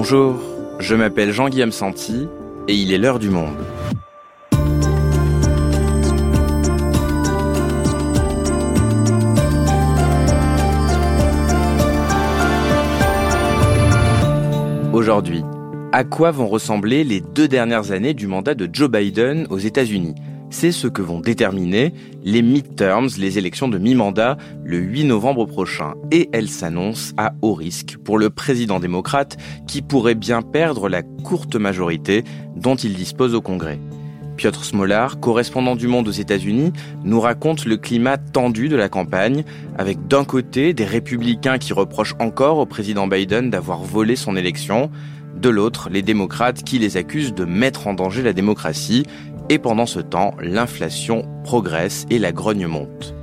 Bonjour, je m'appelle Jean-Guillaume Santi et il est l'heure du monde. Aujourd'hui, à quoi vont ressembler les deux dernières années du mandat de Joe Biden aux États-Unis? C'est ce que vont déterminer les midterms, les élections de mi-mandat, le 8 novembre prochain. Et elles s'annoncent à haut risque pour le président démocrate qui pourrait bien perdre la courte majorité dont il dispose au Congrès. Piotr Smolar, correspondant du Monde aux États-Unis, nous raconte le climat tendu de la campagne, avec d'un côté des républicains qui reprochent encore au président Biden d'avoir volé son élection, de l'autre, les démocrates qui les accusent de mettre en danger la démocratie. Et pendant ce temps, l'inflation progresse et la grogne monte.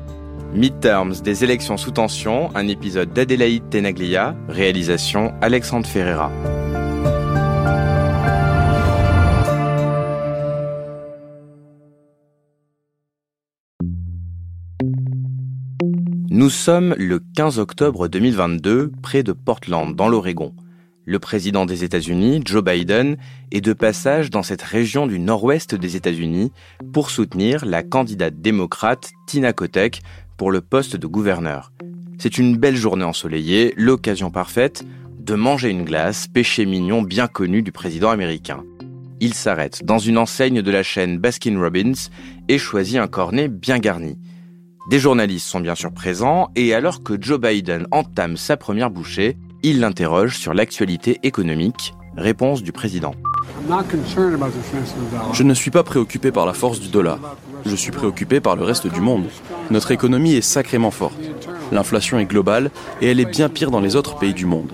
Midterms des élections sous tension, un épisode d'Adélaïde Tenaglia, réalisation Alexandre Ferreira. Nous sommes le 15 octobre 2022, près de Portland, dans l'Oregon. Le président des États-Unis, Joe Biden, est de passage dans cette région du nord-ouest des États-Unis pour soutenir la candidate démocrate Tina Kotek pour le poste de gouverneur. C'est une belle journée ensoleillée, l'occasion parfaite de manger une glace, péché mignon bien connu du président américain. Il s'arrête dans une enseigne de la chaîne Baskin Robbins et choisit un cornet bien garni. Des journalistes sont bien sûr présents et alors que Joe Biden entame sa première bouchée, il l'interroge sur l'actualité économique. Réponse du président. Je ne suis pas préoccupé par la force du dollar. Je suis préoccupé par le reste du monde. Notre économie est sacrément forte. L'inflation est globale et elle est bien pire dans les autres pays du monde.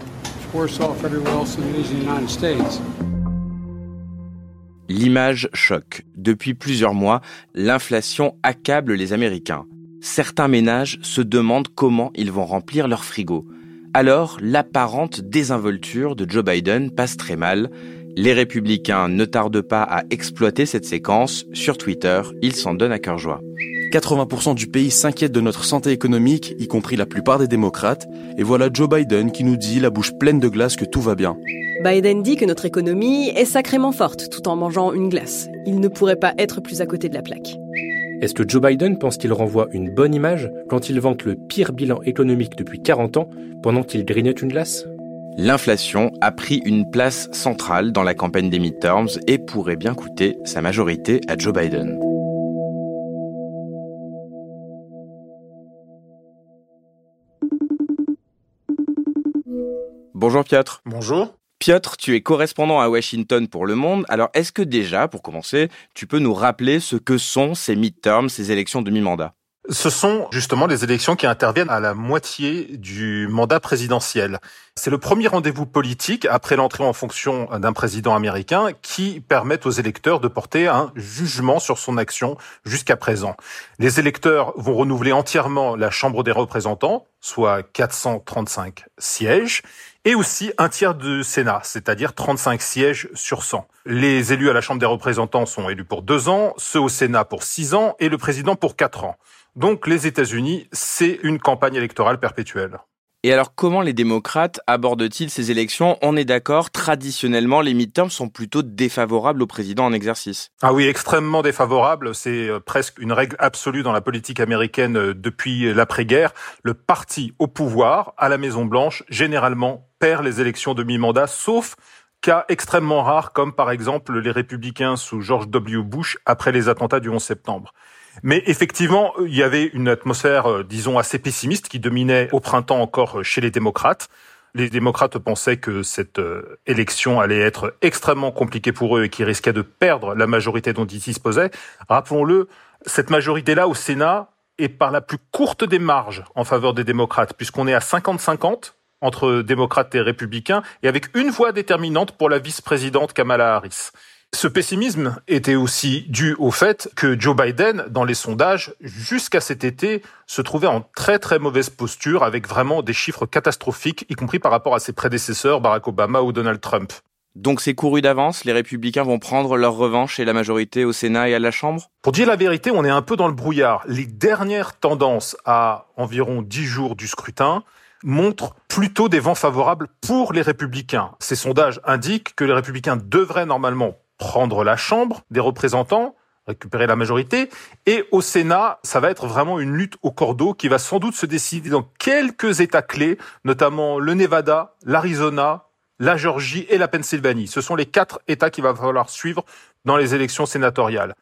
L'image choque. Depuis plusieurs mois, l'inflation accable les Américains. Certains ménages se demandent comment ils vont remplir leur frigo. Alors, l'apparente désinvolture de Joe Biden passe très mal. Les républicains ne tardent pas à exploiter cette séquence. Sur Twitter, ils s'en donnent à cœur joie. 80% du pays s'inquiète de notre santé économique, y compris la plupart des démocrates, et voilà Joe Biden qui nous dit, la bouche pleine de glace, que tout va bien. Biden dit que notre économie est sacrément forte tout en mangeant une glace. Il ne pourrait pas être plus à côté de la plaque. Est-ce que Joe Biden pense qu'il renvoie une bonne image quand il vante le pire bilan économique depuis 40 ans pendant qu'il grignote une glace? L'inflation a pris une place centrale dans la campagne des midterms et pourrait bien coûter sa majorité à Joe Biden. Bonjour Piotr. Bonjour. Piotr, tu es correspondant à Washington pour Le Monde. Alors, est-ce que déjà, pour commencer, tu peux nous rappeler ce que sont ces midterms, ces élections de mi-mandat ce sont justement les élections qui interviennent à la moitié du mandat présidentiel. C'est le premier rendez-vous politique après l'entrée en fonction d'un président américain qui permet aux électeurs de porter un jugement sur son action jusqu'à présent. Les électeurs vont renouveler entièrement la Chambre des représentants, soit 435 sièges, et aussi un tiers du Sénat, c'est-à-dire 35 sièges sur 100. Les élus à la Chambre des représentants sont élus pour deux ans, ceux au Sénat pour six ans et le président pour quatre ans. Donc les États-Unis, c'est une campagne électorale perpétuelle. Et alors, comment les démocrates abordent-ils ces élections? On est d'accord, traditionnellement, les midterms sont plutôt défavorables au président en exercice. Ah oui, extrêmement défavorables. C'est euh, presque une règle absolue dans la politique américaine euh, depuis l'après-guerre. Le parti au pouvoir, à la Maison-Blanche, généralement perd les élections de mi-mandat, sauf cas extrêmement rares, comme par exemple les républicains sous George W. Bush après les attentats du 11 septembre. Mais effectivement, il y avait une atmosphère, euh, disons, assez pessimiste qui dominait au printemps encore chez les démocrates. Les démocrates pensaient que cette euh, élection allait être extrêmement compliquée pour eux et qu'ils risquaient de perdre la majorité dont ils disposaient. Rappelons-le, cette majorité-là au Sénat est par la plus courte des marges en faveur des démocrates, puisqu'on est à 50-50 entre démocrates et républicains, et avec une voix déterminante pour la vice-présidente Kamala Harris. Ce pessimisme était aussi dû au fait que Joe Biden, dans les sondages, jusqu'à cet été, se trouvait en très très mauvaise posture avec vraiment des chiffres catastrophiques, y compris par rapport à ses prédécesseurs, Barack Obama ou Donald Trump. Donc c'est couru d'avance, les républicains vont prendre leur revanche et la majorité au Sénat et à la Chambre? Pour dire la vérité, on est un peu dans le brouillard. Les dernières tendances à environ dix jours du scrutin montrent plutôt des vents favorables pour les républicains. Ces sondages indiquent que les républicains devraient normalement prendre la Chambre des représentants, récupérer la majorité. Et au Sénat, ça va être vraiment une lutte au cordeau qui va sans doute se décider dans quelques États clés, notamment le Nevada, l'Arizona, la Géorgie et la Pennsylvanie. Ce sont les quatre États qu'il va falloir suivre dans les élections sénatoriales.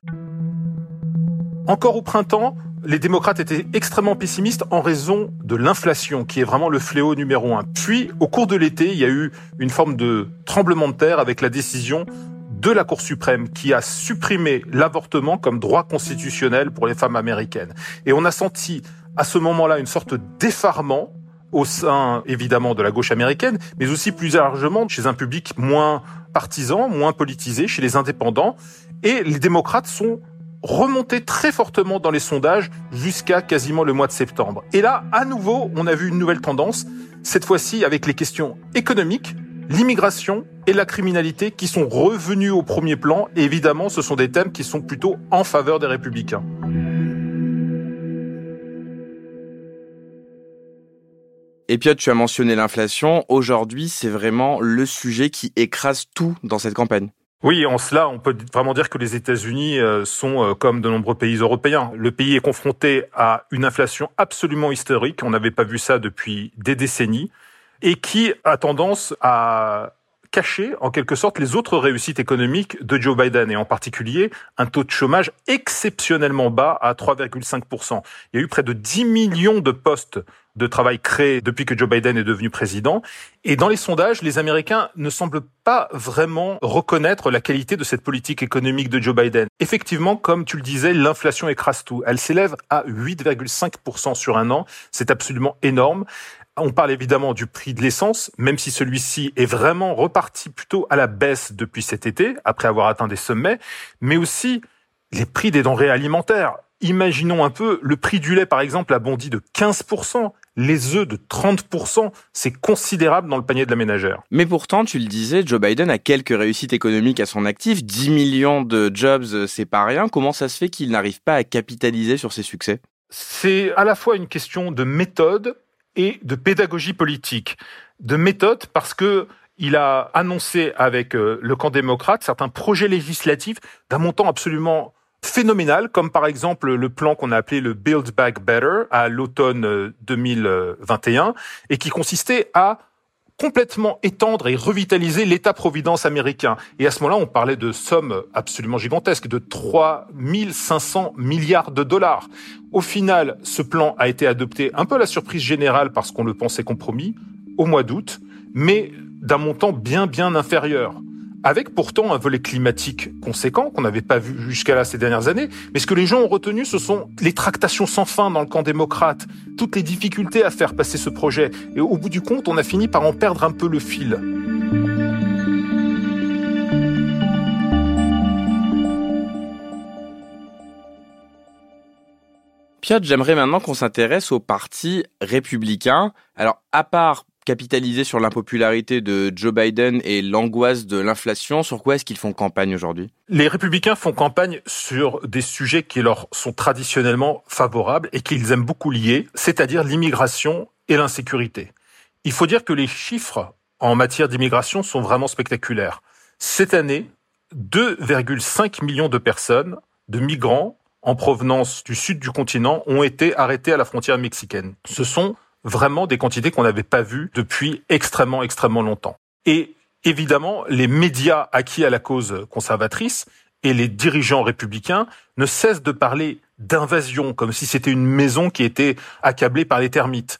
Encore au printemps, les démocrates étaient extrêmement pessimistes en raison de l'inflation, qui est vraiment le fléau numéro un. Puis, au cours de l'été, il y a eu une forme de tremblement de terre avec la décision de la Cour suprême qui a supprimé l'avortement comme droit constitutionnel pour les femmes américaines. Et on a senti à ce moment-là une sorte d'effarement au sein évidemment de la gauche américaine, mais aussi plus largement chez un public moins partisan, moins politisé, chez les indépendants. Et les démocrates sont remontés très fortement dans les sondages jusqu'à quasiment le mois de septembre. Et là, à nouveau, on a vu une nouvelle tendance, cette fois-ci avec les questions économiques, l'immigration et la criminalité qui sont revenus au premier plan. Et évidemment, ce sont des thèmes qui sont plutôt en faveur des républicains. Et Piotr, tu as mentionné l'inflation. Aujourd'hui, c'est vraiment le sujet qui écrase tout dans cette campagne. Oui, en cela, on peut vraiment dire que les États-Unis euh, sont euh, comme de nombreux pays européens. Le pays est confronté à une inflation absolument historique. On n'avait pas vu ça depuis des décennies et qui a tendance à cacher en quelque sorte les autres réussites économiques de Joe Biden et en particulier un taux de chômage exceptionnellement bas à 3,5%. Il y a eu près de 10 millions de postes de travail créés depuis que Joe Biden est devenu président. Et dans les sondages, les Américains ne semblent pas vraiment reconnaître la qualité de cette politique économique de Joe Biden. Effectivement, comme tu le disais, l'inflation écrase tout. Elle s'élève à 8,5% sur un an. C'est absolument énorme. On parle évidemment du prix de l'essence, même si celui-ci est vraiment reparti plutôt à la baisse depuis cet été, après avoir atteint des sommets, mais aussi les prix des denrées alimentaires. Imaginons un peu, le prix du lait, par exemple, a bondi de 15%, les œufs de 30%, c'est considérable dans le panier de la ménagère. Mais pourtant, tu le disais, Joe Biden a quelques réussites économiques à son actif, 10 millions de jobs, c'est pas rien. Comment ça se fait qu'il n'arrive pas à capitaliser sur ses succès? C'est à la fois une question de méthode et de pédagogie politique, de méthode parce que il a annoncé avec euh, le camp démocrate certains projets législatifs d'un montant absolument phénoménal, comme par exemple le plan qu'on a appelé le Build Back Better à l'automne 2021, euh, et qui consistait à complètement étendre et revitaliser l'État-providence américain. Et à ce moment-là, on parlait de sommes absolument gigantesques, de 3500 milliards de dollars. Au final, ce plan a été adopté un peu à la surprise générale parce qu'on le pensait compromis au mois d'août, mais d'un montant bien bien inférieur avec pourtant un volet climatique conséquent qu'on n'avait pas vu jusqu'à là ces dernières années. Mais ce que les gens ont retenu, ce sont les tractations sans fin dans le camp démocrate, toutes les difficultés à faire passer ce projet. Et au bout du compte, on a fini par en perdre un peu le fil. Piotr, j'aimerais maintenant qu'on s'intéresse au parti républicain. Alors, à part capitaliser sur l'impopularité de Joe Biden et l'angoisse de l'inflation, sur quoi est-ce qu'ils font campagne aujourd'hui? Les républicains font campagne sur des sujets qui leur sont traditionnellement favorables et qu'ils aiment beaucoup lier, c'est-à-dire l'immigration et l'insécurité. Il faut dire que les chiffres en matière d'immigration sont vraiment spectaculaires. Cette année, 2,5 millions de personnes, de migrants en provenance du sud du continent, ont été arrêtés à la frontière mexicaine. Ce sont vraiment des quantités qu'on n'avait pas vues depuis extrêmement, extrêmement longtemps. Et évidemment, les médias acquis à la cause conservatrice et les dirigeants républicains ne cessent de parler d'invasion, comme si c'était une maison qui était accablée par les termites.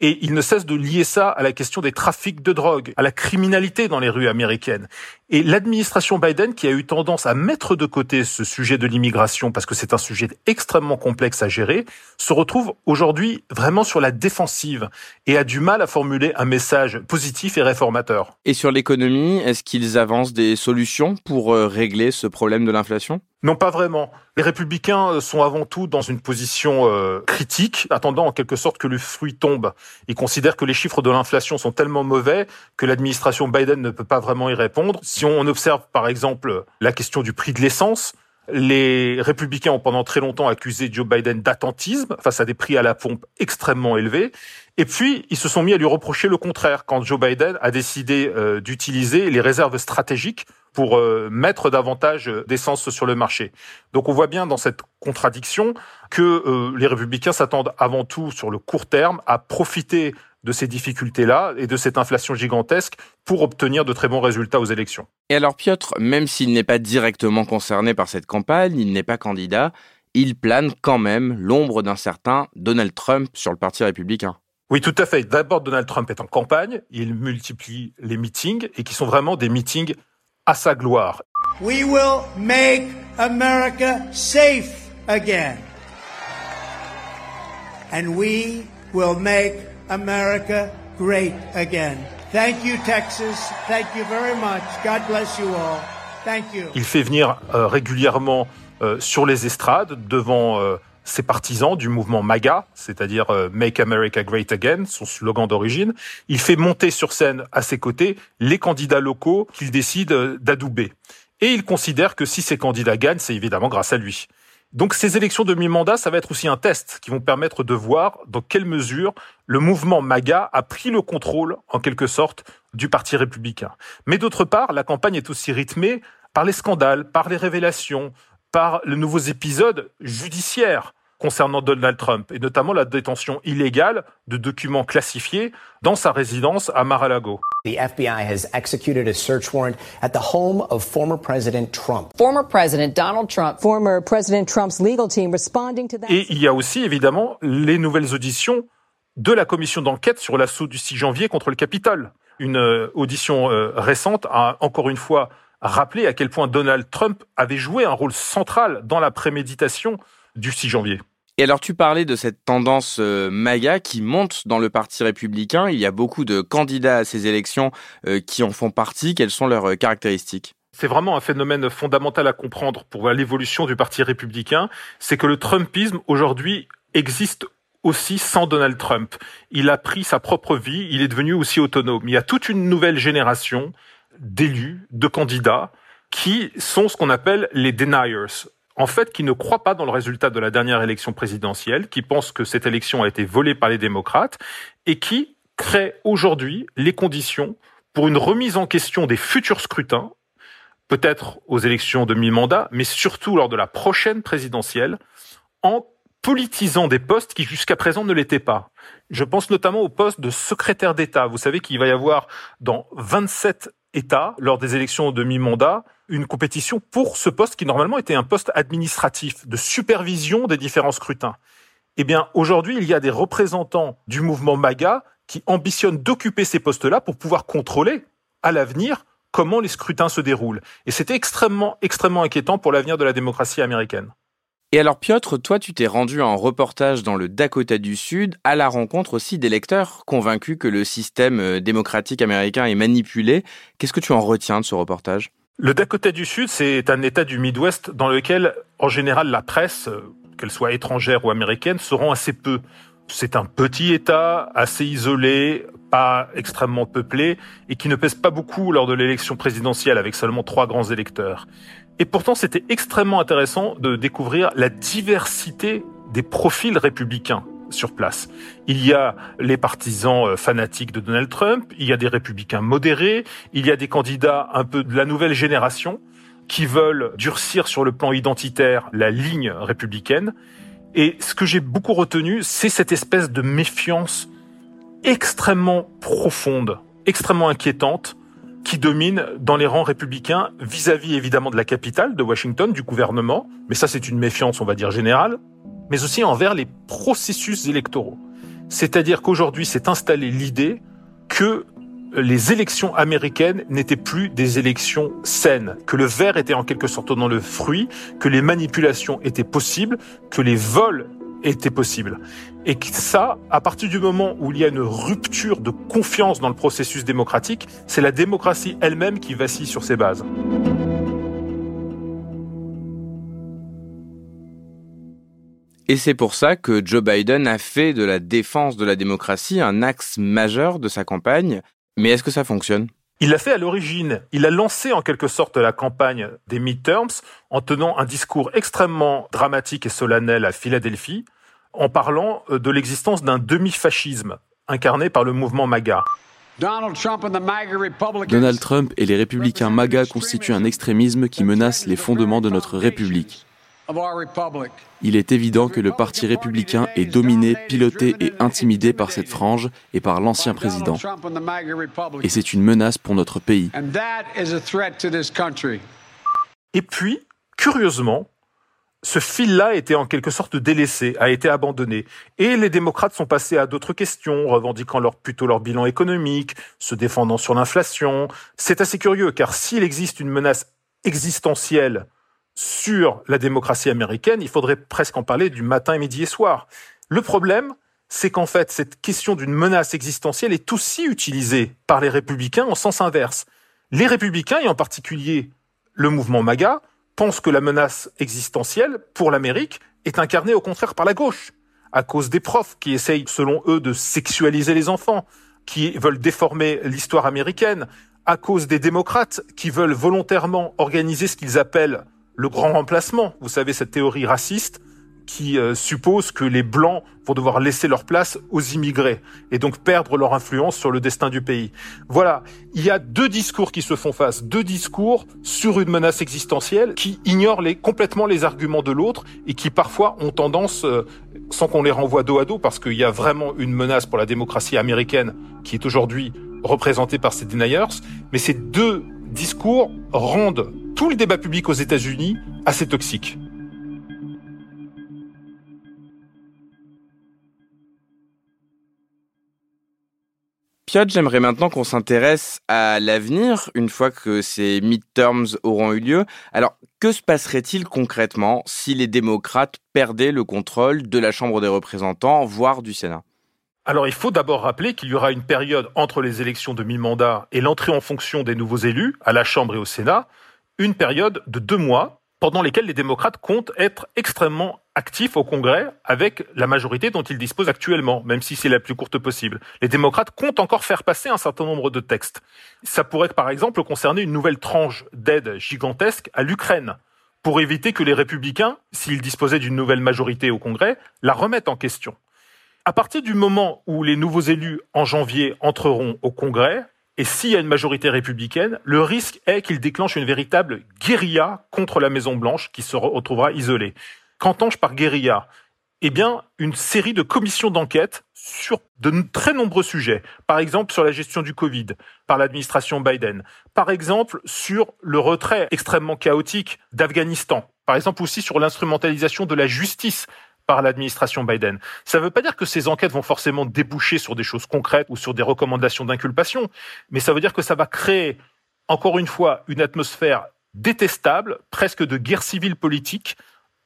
Et ils ne cessent de lier ça à la question des trafics de drogue, à la criminalité dans les rues américaines. Et l'administration Biden, qui a eu tendance à mettre de côté ce sujet de l'immigration parce que c'est un sujet extrêmement complexe à gérer, se retrouve aujourd'hui vraiment sur la défensive et a du mal à formuler un message positif et réformateur. Et sur l'économie, est-ce qu'ils avancent des solutions pour euh, régler ce problème de l'inflation? Non, pas vraiment. Les républicains euh, sont avant tout dans une position euh, critique, attendant en quelque sorte que le fruit tombe. Ils considèrent que les chiffres de l'inflation sont tellement mauvais que l'administration Biden ne peut pas vraiment y répondre. Si on observe par exemple la question du prix de l'essence, les républicains ont pendant très longtemps accusé Joe Biden d'attentisme face à des prix à la pompe extrêmement élevés. Et puis, ils se sont mis à lui reprocher le contraire quand Joe Biden a décidé euh, d'utiliser les réserves stratégiques pour euh, mettre davantage d'essence sur le marché. Donc on voit bien dans cette contradiction que euh, les républicains s'attendent avant tout sur le court terme à profiter de ces difficultés-là et de cette inflation gigantesque pour obtenir de très bons résultats aux élections. Et alors Piotr, même s'il n'est pas directement concerné par cette campagne, il n'est pas candidat, il plane quand même l'ombre d'un certain Donald Trump sur le Parti républicain. Oui, tout à fait. D'abord, Donald Trump est en campagne, il multiplie les meetings et qui sont vraiment des meetings à sa gloire. We will make America safe again. And we will make America great again. Thank you, Texas. Thank you very much. God bless you all. Thank you. Il fait venir euh, régulièrement euh, sur les estrades devant euh, ses partisans du mouvement MAGA, c'est-à-dire euh, Make America Great Again, son slogan d'origine. Il fait monter sur scène à ses côtés les candidats locaux qu'il décide euh, d'adouber. Et il considère que si ces candidats gagnent, c'est évidemment grâce à lui. Donc ces élections de mi-mandat, ça va être aussi un test qui vont permettre de voir dans quelle mesure le mouvement MAGA a pris le contrôle, en quelque sorte, du Parti républicain. Mais d'autre part, la campagne est aussi rythmée par les scandales, par les révélations, par les nouveaux épisodes judiciaires concernant Donald Trump, et notamment la détention illégale de documents classifiés dans sa résidence à Mar-a-Lago. The FBI has executed a search warrant at the home of former President Trump. Former President Donald Trump. Former President Trump's legal team responding to that. Et il y a aussi évidemment les nouvelles auditions de la commission d'enquête sur l'assaut du 6 janvier contre le Capitole. Une euh, audition euh, récente a encore une fois rappeler à quel point Donald Trump avait joué un rôle central dans la préméditation du 6 janvier. Et alors tu parlais de cette tendance euh, MAGA qui monte dans le Parti républicain. Il y a beaucoup de candidats à ces élections euh, qui en font partie. Quelles sont leurs euh, caractéristiques? C'est vraiment un phénomène fondamental à comprendre pour l'évolution du Parti républicain. C'est que le Trumpisme aujourd'hui existe aussi sans Donald Trump. Il a pris sa propre vie, il est devenu aussi autonome. Il y a toute une nouvelle génération d'élus, de candidats, qui sont ce qu'on appelle les deniers. En fait, qui ne croient pas dans le résultat de la dernière élection présidentielle, qui pensent que cette élection a été volée par les démocrates, et qui créent aujourd'hui les conditions pour une remise en question des futurs scrutins, peut-être aux élections de mi-mandat, mais surtout lors de la prochaine présidentielle, en politisant des postes qui jusqu'à présent ne l'étaient pas. Je pense notamment au poste de secrétaire d'État. Vous savez qu'il va y avoir dans 27 État, lors des élections de mi-mandat, une compétition pour ce poste qui normalement était un poste administratif, de supervision des différents scrutins. Eh bien, aujourd'hui, il y a des représentants du mouvement MAGA qui ambitionnent d'occuper ces postes-là pour pouvoir contrôler, à l'avenir, comment les scrutins se déroulent. Et c'était extrêmement, extrêmement inquiétant pour l'avenir de la démocratie américaine. Et alors Piotr, toi tu t'es rendu en reportage dans le Dakota du Sud à la rencontre aussi d'électeurs convaincus que le système euh, démocratique américain est manipulé. Qu'est-ce que tu en retiens de ce reportage? Le Dakota du Sud, c'est un État du Midwest dans lequel en général la presse, euh, qu'elle soit étrangère ou américaine, se rend assez peu. C'est un petit État, assez isolé, pas extrêmement peuplé, et qui ne pèse pas beaucoup lors de l'élection présidentielle avec seulement trois grands électeurs. Et pourtant, c'était extrêmement intéressant de découvrir la diversité des profils républicains sur place. Il y a les partisans euh, fanatiques de Donald Trump, il y a des républicains modérés, il y a des candidats un peu de la nouvelle génération qui veulent durcir sur le plan identitaire la ligne républicaine. Et ce que j'ai beaucoup retenu, c'est cette espèce de méfiance extrêmement profonde, extrêmement inquiétante qui domine dans les rangs républicains vis-à-vis évidemment de la capitale, de Washington, du gouvernement, mais ça c'est une méfiance on va dire générale, mais aussi envers les processus électoraux. C'est-à-dire qu'aujourd'hui s'est installée l'idée que les élections américaines n'étaient plus des élections saines, que le verre était en quelque sorte dans le fruit, que les manipulations étaient possibles, que les vols étaient possibles. Et que ça, à partir du moment où il y a une rupture de confiance dans le processus démocratique, c'est la démocratie elle-même qui vacille sur ses bases. Et c'est pour ça que Joe Biden a fait de la défense de la démocratie un axe majeur de sa campagne. Mais est-ce que ça fonctionne? Il l'a fait à l'origine. Il a lancé en quelque sorte la campagne des midterms en tenant un discours extrêmement dramatique et solennel à Philadelphie, en parlant euh, de l'existence d'un demi-fascisme incarné par le mouvement MAGA. Donald Trump et les républicains MAGA constituent un extrémisme qui menace les fondements de notre République. Il est évident que le Parti républicain est dominé, piloté et intimidé par cette frange et par l'ancien président. Et c'est une menace pour notre pays. Et puis, curieusement, ce fil-là a été en quelque sorte délaissé, a été abandonné. Et les démocrates sont passés à d'autres questions, revendiquant leur, plutôt leur bilan économique, se défendant sur l'inflation. C'est assez curieux, car s'il existe une menace existentielle sur la démocratie américaine, il faudrait presque en parler du matin, midi et soir. Le problème, c'est qu'en fait, cette question d'une menace existentielle est aussi utilisée par les républicains en sens inverse. Les républicains, et en particulier le mouvement MAGA, pensent que la menace existentielle pour l'Amérique est incarnée au contraire par la gauche, à cause des profs qui essayent, selon eux, de sexualiser les enfants, qui veulent déformer l'histoire américaine, à cause des démocrates qui veulent volontairement organiser ce qu'ils appellent le grand remplacement. Vous savez, cette théorie raciste qui euh, suppose que les blancs vont devoir laisser leur place aux immigrés et donc perdre leur influence sur le destin du pays. Voilà, il y a deux discours qui se font face, deux discours sur une menace existentielle qui ignorent les, complètement les arguments de l'autre et qui parfois ont tendance, euh, sans qu'on les renvoie dos à dos, parce qu'il y a vraiment une menace pour la démocratie américaine qui est aujourd'hui représentée par ces deniers, mais ces deux discours rendent tout le débat public aux États-Unis assez toxique. Piotr, j'aimerais maintenant qu'on s'intéresse à l'avenir, une fois que ces midterms auront eu lieu. Alors, que se passerait-il concrètement si les démocrates perdaient le contrôle de la Chambre des représentants, voire du Sénat? Alors il faut d'abord rappeler qu'il y aura une période entre les élections de mi-mandat et l'entrée en fonction des nouveaux élus à la Chambre et au Sénat, une période de deux mois pendant lesquels les démocrates comptent être extrêmement actifs au Congrès avec la majorité dont ils disposent actuellement, même si c'est la plus courte possible. Les démocrates comptent encore faire passer un certain nombre de textes. Ça pourrait par exemple concerner une nouvelle tranche d'aide gigantesque à l'Ukraine pour éviter que les républicains, s'ils disposaient d'une nouvelle majorité au Congrès, la remettent en question. À partir du moment où les nouveaux élus en janvier entreront au Congrès, et s'il y a une majorité républicaine, le risque est qu'ils déclenchent une véritable guérilla contre la Maison-Blanche qui se retrouvera isolée. Qu'entends-je par guérilla? Eh bien, une série de commissions d'enquête sur de très nombreux sujets. Par exemple, sur la gestion du Covid par l'administration Biden. Par exemple, sur le retrait extrêmement chaotique d'Afghanistan. Par exemple aussi sur l'instrumentalisation de la justice par l'administration Biden. Ça ne veut pas dire que ces enquêtes vont forcément déboucher sur des choses concrètes ou sur des recommandations d'inculpation, mais ça veut dire que ça va créer, encore une fois, une atmosphère détestable, presque de guerre civile politique,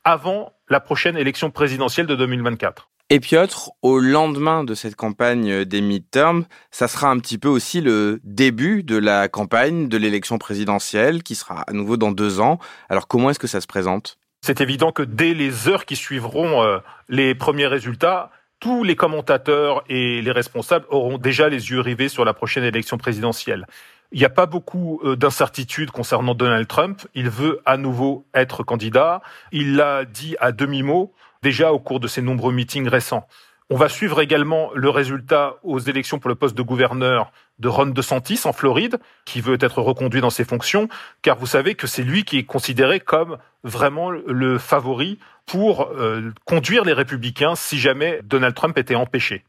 avant la prochaine élection présidentielle de 2024. Et Piotr, au lendemain de cette campagne des midterms, ça sera un petit peu aussi le début de la campagne de l'élection présidentielle qui sera à nouveau dans deux ans. Alors comment est-ce que ça se présente? C'est évident que dès les heures qui suivront euh, les premiers résultats, tous les commentateurs et les responsables auront déjà les yeux rivés sur la prochaine élection présidentielle. Il n'y a pas beaucoup euh, d'incertitudes concernant Donald Trump. Il veut à nouveau être candidat. Il l'a dit à demi-mot déjà au cours de ses nombreux meetings récents. On va suivre également le résultat aux élections pour le poste de gouverneur de Ron DeSantis en Floride, qui veut être reconduit dans ses fonctions, car vous savez que c'est lui qui est considéré comme vraiment le favori pour euh, conduire les républicains si jamais Donald Trump était empêché.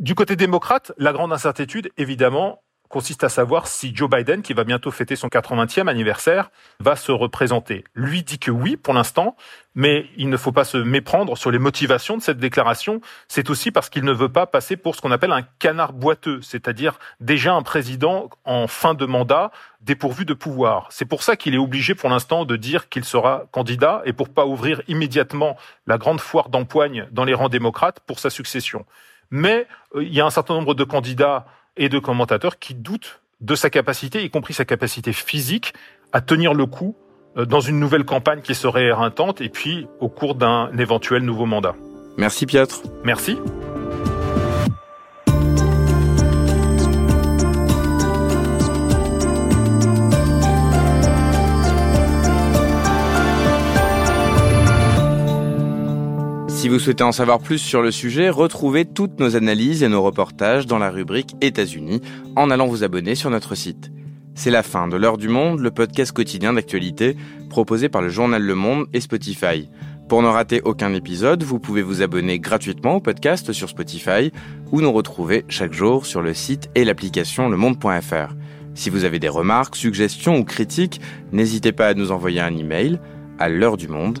Du côté démocrate, la grande incertitude, évidemment, consiste à savoir si Joe Biden, qui va bientôt fêter son 80e anniversaire, va se représenter. Lui dit que oui pour l'instant, mais il ne faut pas se méprendre sur les motivations de cette déclaration. C'est aussi parce qu'il ne veut pas passer pour ce qu'on appelle un canard boiteux, c'est-à-dire déjà un président en fin de mandat dépourvu de pouvoir. C'est pour ça qu'il est obligé pour l'instant de dire qu'il sera candidat et pour pas ouvrir immédiatement la grande foire d'empoigne dans les rangs démocrates pour sa succession. Mais euh, il y a un certain nombre de candidats et de commentateurs qui doutent de sa capacité, y compris sa capacité physique, à tenir le coup euh, dans une nouvelle campagne qui serait éreintante et puis au cours d'un éventuel nouveau mandat. Merci Piotr. Merci. Si vous souhaitez en savoir plus sur le sujet, retrouvez toutes nos analyses et nos reportages dans la rubrique États-Unis en allant vous abonner sur notre site. C'est la fin de l'heure du monde, le podcast quotidien d'actualité proposé par le journal Le Monde et Spotify. Pour ne rater aucun épisode, vous pouvez vous abonner gratuitement au podcast sur Spotify ou nous retrouver chaque jour sur le site et l'application lemonde.fr. Si vous avez des remarques, suggestions ou critiques, n'hésitez pas à nous envoyer un email à l'heure du monde